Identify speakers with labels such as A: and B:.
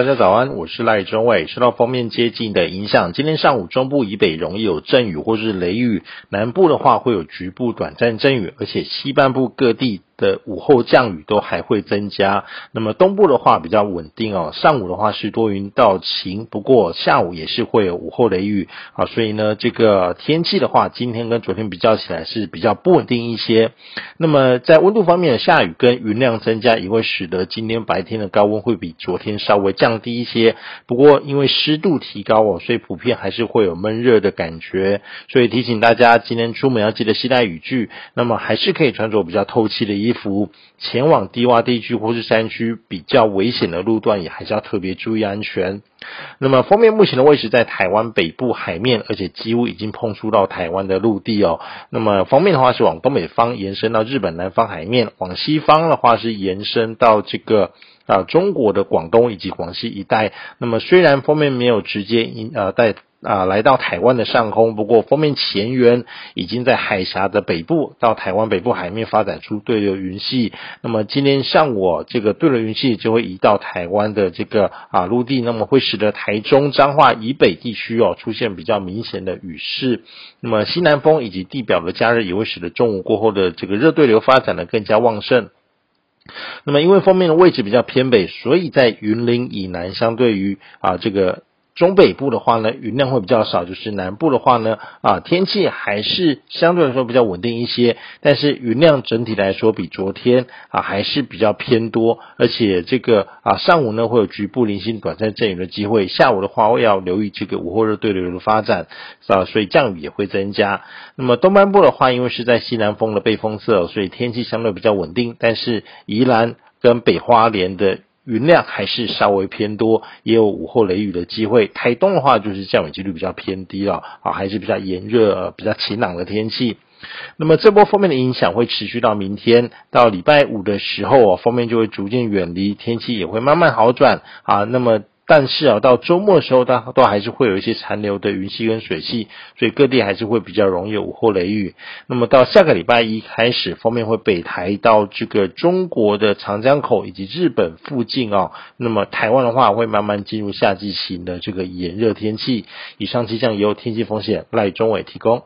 A: 大家早安，我是赖中伟。受到锋面接近的影响，今天上午中部以北容易有阵雨或是雷雨，南部的话会有局部短暂阵雨，而且西半部各地的午后降雨都还会增加。那么东部的话比较稳定哦，上午的话是多云到晴，不过下午也是会有午后雷雨啊。所以呢，这个天气的话，今天跟昨天比较起来是比较不稳定一些。那么在温度方面，下雨跟云量增加也会使得今天白天的高温会比昨天稍微降低一些。不过因为湿度提高哦，所以普遍还是会有闷热的感觉。所以提醒大家，今天出门要记得携带雨具，那么还是可以穿着比较透气的衣服。前往低洼地区或是山区比较危险的路段，也还是要特别注意安全。那么锋面目前的位置在台湾北部海面，而且几乎已经碰触到台湾的陆地哦。那么锋面的话是往东北方延伸到日本南方海面，往西方的话是延伸到这个。啊，中国的广东以及广西一带，那么虽然锋面没有直接因呃带啊来到台湾的上空，不过锋面前缘已经在海峡的北部到台湾北部海面发展出对流云系。那么今天上午这个对流云系就会移到台湾的这个啊陆地，那么会使得台中彰化以北地区哦出现比较明显的雨势。那么西南风以及地表的加热也会使得中午过后的这个热对流发展的更加旺盛。那么，因为锋面的位置比较偏北，所以在云林以南，相对于啊这个。中北部的话呢，云量会比较少；就是南部的话呢，啊，天气还是相对来说比较稳定一些。但是云量整体来说比昨天啊还是比较偏多，而且这个啊上午呢会有局部零星短暂阵雨的机会，下午的话会要留意这个午后热对流的发展啊，所以降雨也会增加。那么东半部的话，因为是在西南风的背风侧，所以天气相对比较稳定。但是宜兰跟北花莲的。云量还是稍微偏多，也有午后雷雨的机会。台东的话，就是降雨几率比较偏低了，啊，还是比较炎热、比较晴朗的天气。那么这波封面的影响会持续到明天，到礼拜五的时候啊，锋面就会逐渐远离，天气也会慢慢好转啊。那么。但是啊，到周末的时候，它都还是会有一些残留的云系跟水汽，所以各地还是会比较容易有午后雷雨。那么到下个礼拜一开始，锋面会北抬到这个中国的长江口以及日本附近啊。那么台湾的话，会慢慢进入夏季型的这个炎热天气。以上气象由天气风险赖中伟提供。